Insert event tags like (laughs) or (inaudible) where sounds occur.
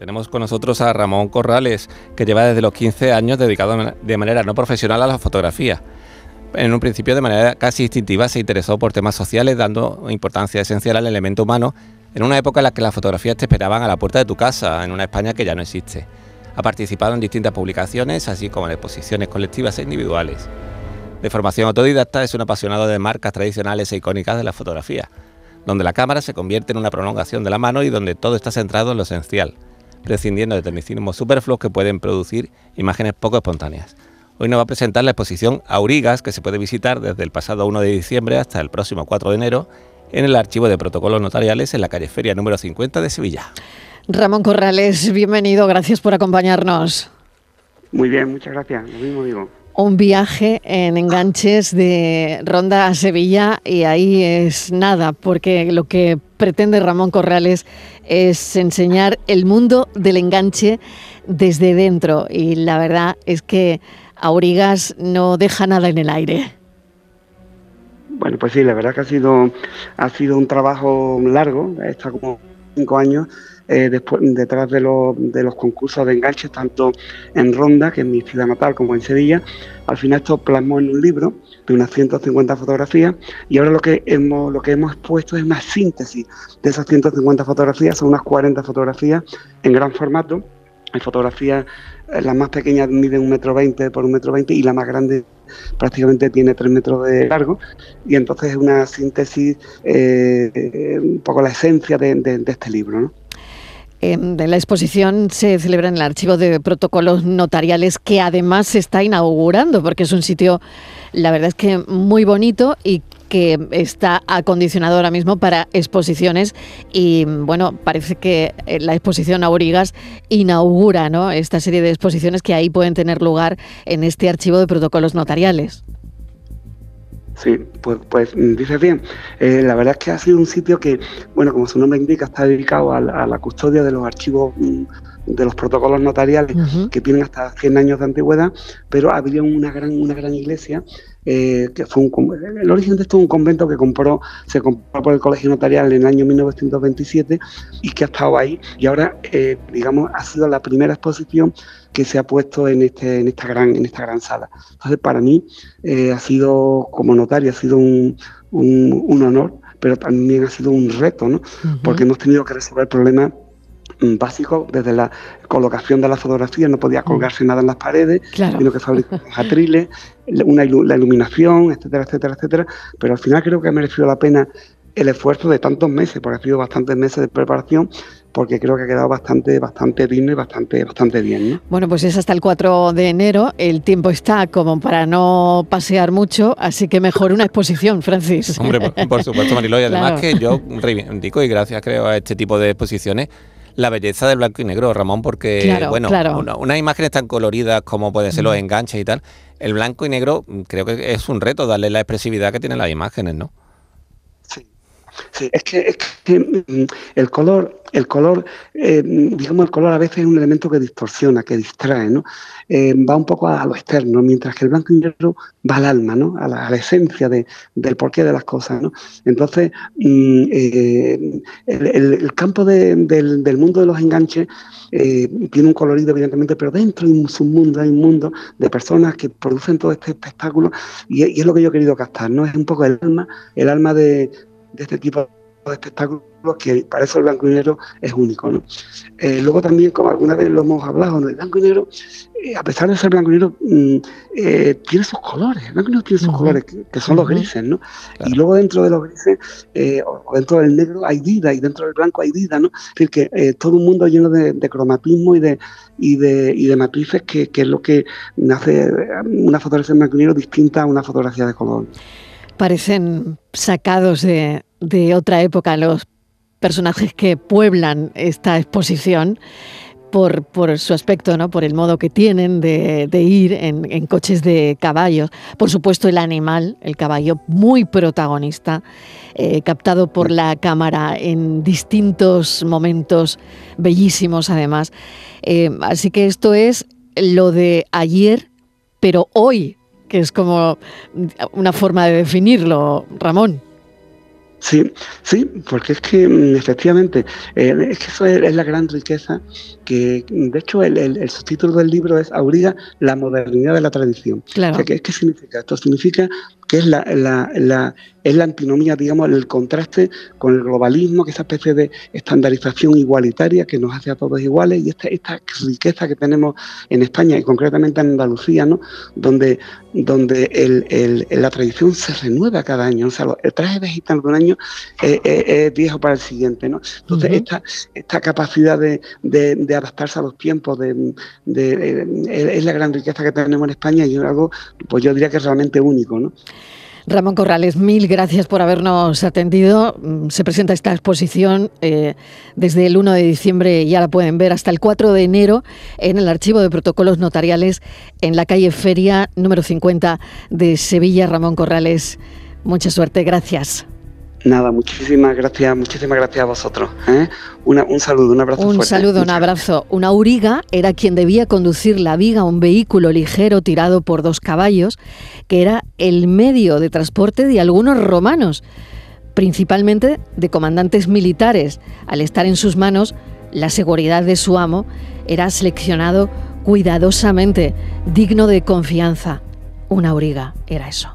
Tenemos con nosotros a Ramón Corrales, que lleva desde los 15 años dedicado de manera no profesional a la fotografía. En un principio, de manera casi instintiva, se interesó por temas sociales, dando importancia esencial al elemento humano, en una época en la que las fotografías te esperaban a la puerta de tu casa, en una España que ya no existe. Ha participado en distintas publicaciones, así como en exposiciones colectivas e individuales. De formación autodidacta, es un apasionado de marcas tradicionales e icónicas de la fotografía, donde la cámara se convierte en una prolongación de la mano y donde todo está centrado en lo esencial, prescindiendo de tecnicismos superfluos que pueden producir imágenes poco espontáneas. Hoy nos va a presentar la exposición Aurigas, que se puede visitar desde el pasado 1 de diciembre hasta el próximo 4 de enero en el archivo de protocolos notariales en la calle Feria número 50 de Sevilla. Ramón Corrales, bienvenido, gracias por acompañarnos. Muy bien, muchas gracias, lo mismo digo. Un viaje en enganches de Ronda a Sevilla y ahí es nada, porque lo que pretende Ramón Corrales es enseñar el mundo del enganche desde dentro y la verdad es que Aurigas no deja nada en el aire. Bueno, pues sí, la verdad que ha sido, ha sido un trabajo largo, está como cinco años eh, después, detrás de, de, los concursos de enganches, tanto en Ronda, que es mi ciudad natal, como en Sevilla. Al final esto plasmó en un libro de unas 150 fotografías y ahora lo que hemos, lo que hemos puesto es una síntesis de esas 150 fotografías, son unas 40 fotografías en gran formato. Hay fotografías, eh, las más pequeñas miden un metro veinte por un metro veinte y la más grande prácticamente tiene tres metros de largo y entonces es una síntesis, eh, un poco la esencia de, este libro. ¿no? Em, la exposición se celebra en el archivo de protocolos notariales que además se está inaugurando porque es un sitio, la verdad es que muy bonito y que está acondicionado ahora mismo para exposiciones y bueno, parece que eh, la exposición Aurigas inaugura ¿no? esta serie de exposiciones que ahí pueden tener lugar en este archivo de protocolos notariales. Sí, pues, pues mm, dices bien. Eh, la verdad es que ha sido un sitio que, bueno, como su nombre indica, está dedicado a, la custodia de los archivos mm, de los protocolos notariales que tienen hasta 100 años de antigüedad, pero había una gran, una gran iglesia eh, que fue un, el origen de esto es un convento que compró, se compró por el Colegio Notarial en el año 1927 y que ha estado ahí y ahora, eh, digamos, ha sido la primera exposición que se ha puesto en este, en esta gran, en esta gran sala. Entonces, para mí eh, ha sido, como notario, ha sido un, un, honor, pero también ha sido un reto, ¿no? Porque hemos tenido que resolver problemas mm, básicos desde la colocación de la fotografía, no podía colgarse nada en las paredes, sino que fabricar (laughs) atriles, una, la iluminación, etcétera, etcétera, etcétera, pero al final creo que ha merecido la pena el esfuerzo de tantos meses, porque ha sido bastantes meses de preparación, porque creo que ha quedado bastante, bastante digno y bastante, bastante bien. Bueno, pues es hasta el 4 de enero, el tiempo está como para no pasear mucho, así que mejor una exposición, (laughs) Francis. Hombre, por, supuesto, Marilo, y además que yo reivindico, y gracias creo a este tipo de exposiciones, la belleza del blanco y negro, Ramón, porque bueno, unas imágenes tan coloridas como pueden ser los enganches y tal, el blanco y negro creo que es un reto darle la expresividad que tienen las imágenes, ¿no? Sí, es que, es que mm, el color, el color, eh, digamos, el color a veces es un elemento que distorsiona, que distrae, ¿no? Eh, va un poco a, lo externo, mientras que el blanco y negro va al alma, ¿no? A la, esencia de, del porqué de las cosas, ¿no? Entonces, mm, eh, el, campo del, del, mundo de los enganches tiene un colorido, evidentemente, pero dentro hay un submundo, hay un mundo de personas que producen todo este espectáculo y, y es lo que yo he querido captar, ¿no? Es un poco el alma, el alma de, de este tipo de espectáculos que para eso el blanco y negro es único. ¿no? Eh, luego también, como alguna vez lo hemos hablado, el blanco y negro, eh, a pesar de ser blanco y negro, mm, eh, tiene sus colores, el blanco y negro tiene sus colores, que, son los grises, ¿no? Y luego dentro de los grises, o dentro del negro hay vida, y dentro del blanco hay vida, ¿no? Es decir, que todo un mundo lleno de, cromatismo y de, y de, y de matices que, que, es lo que hace una fotografía en blanco y negro distinta a una fotografía de color parecen sacados de, otra época los personajes que pueblan esta exposición. Por, su aspecto, ¿no? por el modo que tienen de, ir en, coches de caballos. Por supuesto, el animal, el caballo, muy protagonista, eh, captado por la cámara en distintos momentos bellísimos, además. Eh, así que esto es lo de ayer, pero hoy que es como una forma de definirlo, Ramón. Sí, sí, porque es que mm, efectivamente, eh, es que eso es, la gran riqueza que, de hecho, el, subtítulo del libro es Auriga, la modernidad de la tradición. Claro. ¿qué, ¿qué, significa esto? Significa que es la, la, es la antinomía, digamos, el contraste con el globalismo, que es esa especie de estandarización igualitaria que nos hace a todos iguales y esta, esta riqueza que tenemos en España y concretamente en Andalucía, ¿no? donde, donde el, la tradición se renueva cada año. O sea, el traje de gitano de un año es, viejo para el siguiente. ¿no? Entonces, esta, esta capacidad de, de, adaptarse a los tiempos de, es la gran riqueza que tenemos en España y es algo, pues yo diría que es realmente único. ¿no? Ramón Corrales, mil gracias por habernos atendido. Mm, se presenta esta exposición eh, desde el 1 de diciembre, ya la pueden ver, hasta el 4 de enero en el Archivo de Protocolos Notariales en la calle Feria número 50 de Sevilla. Ramón Corrales, mucha suerte, gracias. Nada, muchísimas gracias, muchísimas gracias a vosotros. ¿eh? un saludo, un abrazo. Un saludo, un abrazo. Una auriga era quien debía conducir la viga, un vehículo ligero tirado por dos caballos, que era el medio de transporte de algunos romanos, principalmente de comandantes militares. Al estar en sus manos, la seguridad de su amo era seleccionado cuidadosamente, digno de confianza. Una auriga era eso.